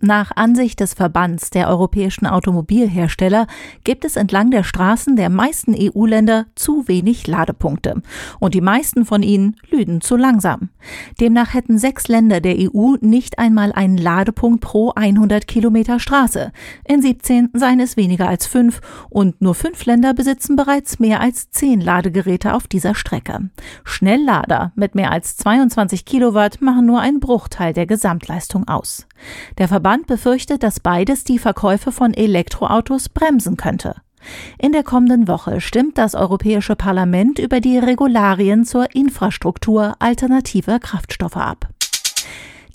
Nach Ansicht des Verbands der europäischen Automobilhersteller gibt es entlang der Straßen der meisten EU-Länder zu wenig Ladepunkte. Und die meisten von ihnen lüden zu langsam. Demnach hätten sechs Länder der EU nicht einmal einen Ladepunkt pro 100 Kilometer Straße. In 17 seien es weniger als fünf und nur fünf Länder besitzen bereits mehr als zehn Ladegeräte auf dieser Strecke. Schnelllader mit mehr als 22 Kilowatt machen nur einen Bruchteil der Gesamtleistung aus. Der Verband befürchtet, dass beides die Verkäufe von Elektroautos bremsen könnte. In der kommenden Woche stimmt das Europäische Parlament über die Regularien zur Infrastruktur alternativer Kraftstoffe ab.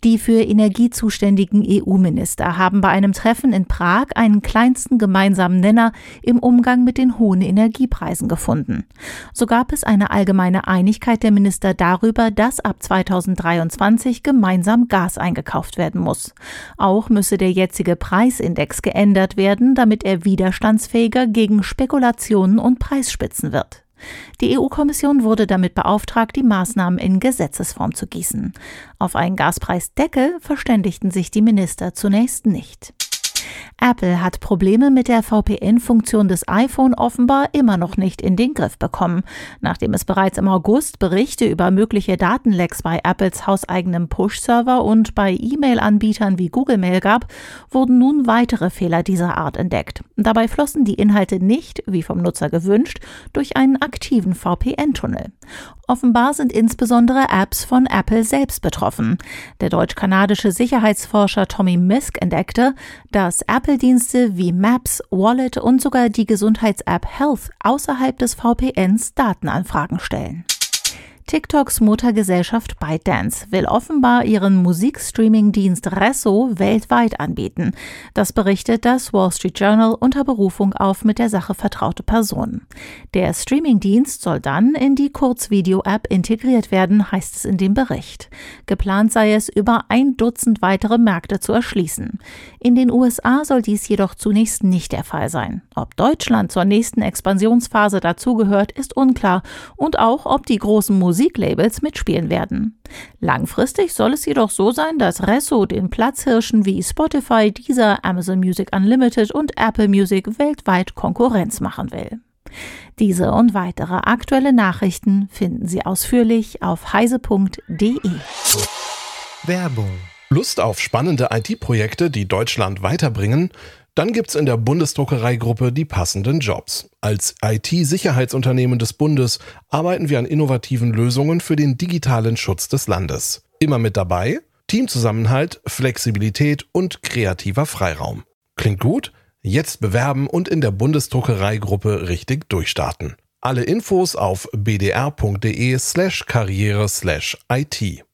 Die für Energie zuständigen EU-Minister haben bei einem Treffen in Prag einen kleinsten gemeinsamen Nenner im Umgang mit den hohen Energiepreisen gefunden. So gab es eine allgemeine Einigkeit der Minister darüber, dass ab 2023 gemeinsam Gas eingekauft werden muss. Auch müsse der jetzige Preisindex geändert werden, damit er widerstandsfähiger gegen Spekulationen und Preisspitzen wird. Die EU-Kommission wurde damit beauftragt, die Maßnahmen in Gesetzesform zu gießen. Auf einen Gaspreisdeckel verständigten sich die Minister zunächst nicht. Apple hat Probleme mit der VPN-Funktion des iPhone offenbar immer noch nicht in den Griff bekommen. Nachdem es bereits im August Berichte über mögliche Datenlecks bei Apples hauseigenem Push-Server und bei E-Mail-Anbietern wie Google Mail gab, wurden nun weitere Fehler dieser Art entdeckt. Dabei flossen die Inhalte nicht, wie vom Nutzer gewünscht, durch einen aktiven VPN-Tunnel. Offenbar sind insbesondere Apps von Apple selbst betroffen. Der deutsch-kanadische Sicherheitsforscher Tommy Misk entdeckte, dass Apple-Dienste wie Maps, Wallet und sogar die Gesundheits-App Health außerhalb des VPNs Datenanfragen stellen. TikToks Muttergesellschaft ByteDance will offenbar ihren Musikstreaming-Dienst Resso weltweit anbieten. Das berichtet das Wall Street Journal unter Berufung auf mit der Sache vertraute Personen. Der Streaming-Dienst soll dann in die Kurzvideo-App integriert werden, heißt es in dem Bericht. Geplant sei es, über ein Dutzend weitere Märkte zu erschließen. In den USA soll dies jedoch zunächst nicht der Fall sein. Ob Deutschland zur nächsten Expansionsphase dazugehört, ist unklar und auch, ob die großen Musik Musiklabels mitspielen werden. Langfristig soll es jedoch so sein, dass Resso den Platzhirschen wie Spotify, Deezer, Amazon Music Unlimited und Apple Music weltweit Konkurrenz machen will. Diese und weitere aktuelle Nachrichten finden Sie ausführlich auf heise.de. Werbung. Lust auf spannende IT-Projekte, die Deutschland weiterbringen? Dann gibt's in der Bundesdruckereigruppe die passenden Jobs. Als IT-Sicherheitsunternehmen des Bundes arbeiten wir an innovativen Lösungen für den digitalen Schutz des Landes. Immer mit dabei Teamzusammenhalt, Flexibilität und kreativer Freiraum. Klingt gut? Jetzt bewerben und in der Bundesdruckereigruppe richtig durchstarten. Alle Infos auf bdr.de slash karriere slash IT.